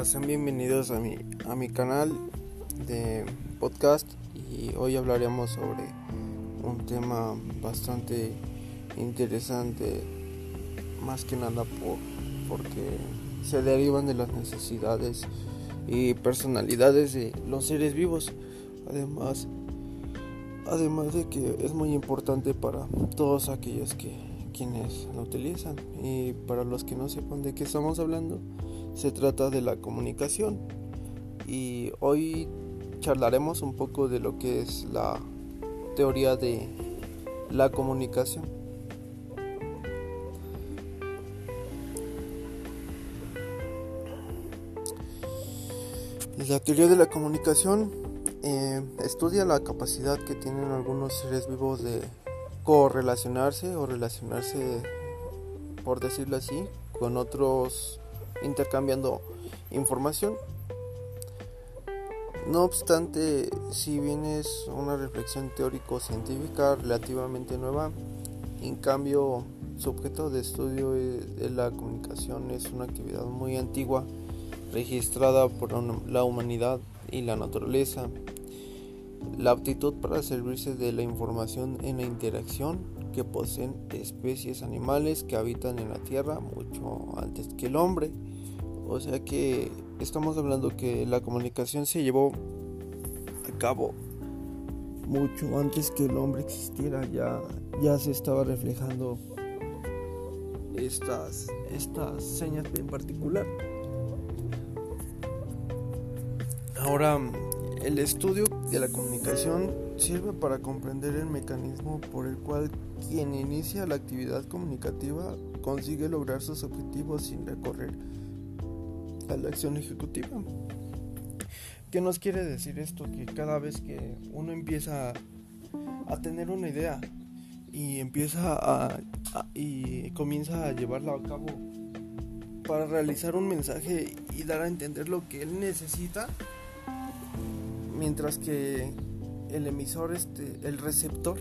Hola, sean bienvenidos a mi, a mi canal de podcast y hoy hablaremos sobre un tema bastante interesante, más que nada por, porque se derivan de las necesidades y personalidades de los seres vivos. Además, además de que es muy importante para todos aquellos que quienes lo utilizan y para los que no sepan de qué estamos hablando se trata de la comunicación y hoy charlaremos un poco de lo que es la teoría de la comunicación. La teoría de la comunicación eh, estudia la capacidad que tienen algunos seres vivos de correlacionarse o relacionarse, por decirlo así, con otros intercambiando información. No obstante, si bien es una reflexión teórico-científica relativamente nueva, en cambio su objeto de estudio de la comunicación es una actividad muy antigua registrada por la humanidad y la naturaleza. La aptitud para servirse de la información en la interacción que poseen especies animales que habitan en la Tierra mucho antes que el hombre. O sea que estamos hablando que la comunicación se llevó a cabo mucho antes que el hombre existiera. Ya, ya se estaba reflejando estas, estas señas en particular. Ahora, el estudio de la comunicación sirve para comprender el mecanismo por el cual quien inicia la actividad comunicativa consigue lograr sus objetivos sin recorrer a la acción ejecutiva. ¿Qué nos quiere decir esto? Que cada vez que uno empieza a tener una idea y empieza a, y comienza a llevarla a cabo para realizar un mensaje y dar a entender lo que él necesita, mientras que el emisor, este, el receptor,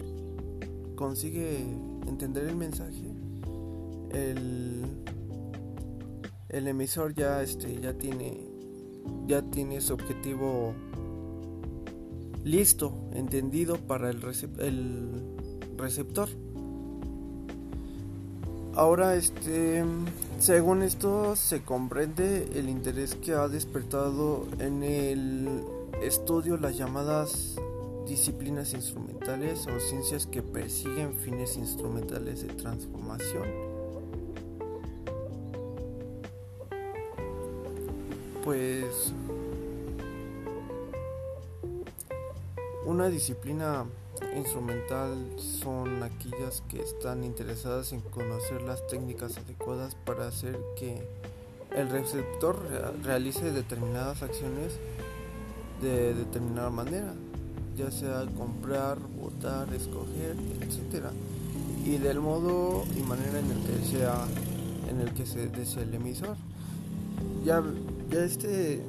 consigue entender el mensaje, el, el emisor ya, este, ya tiene, ya tiene su objetivo listo, entendido para el, el receptor. Ahora, este, según esto, se comprende el interés que ha despertado en el estudio las llamadas disciplinas instrumentales o ciencias que persiguen fines instrumentales de transformación. Pues una disciplina instrumental son aquellas que están interesadas en conocer las técnicas adecuadas para hacer que el receptor realice determinadas acciones de determinada manera, ya sea comprar, votar, escoger, etcétera, y del modo y manera en el que sea en el que se desea el emisor. Ya, ya este,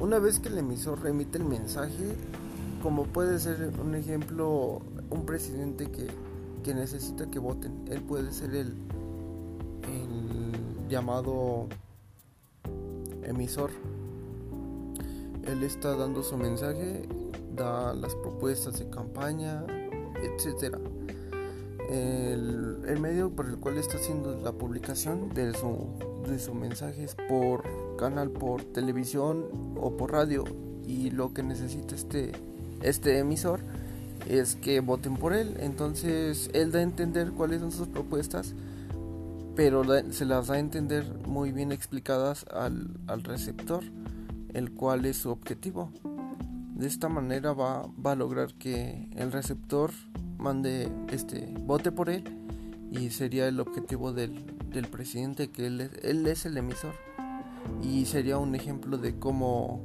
una vez que el emisor remite el mensaje, como puede ser un ejemplo, un presidente que, que necesita que voten, él puede ser el, el llamado emisor él está dando su mensaje, da las propuestas de campaña, etc. El, medio por el cual está haciendo la publicación de su, de su mensaje por canal, por televisión o por radio. Y lo que necesita este, este emisor es que voten por él. Entonces él da a entender cuáles son sus propuestas, pero se las da a entender muy bien explicadas al, al receptor el cual es su objetivo. De esta manera va, va a lograr que el receptor mande este vote por él y sería el objetivo del, del presidente que él es, él es el emisor y sería un ejemplo de cómo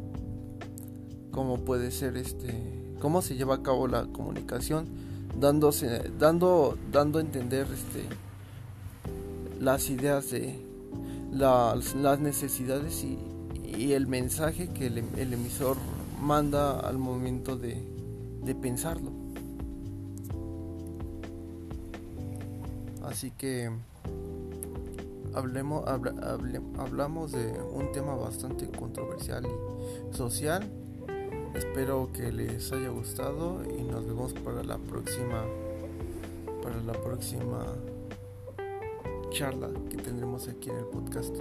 cómo puede ser este cómo se lleva a cabo la comunicación dándose dando dando a entender este las ideas de las, las necesidades y, y el mensaje que el, emisor manda al momento de, de pensarlo. Así que hablemos, hablamos de un tema bastante controversial y social. Espero que les haya gustado y nos vemos para la próxima para la próxima charla que tendremos aquí en el podcast.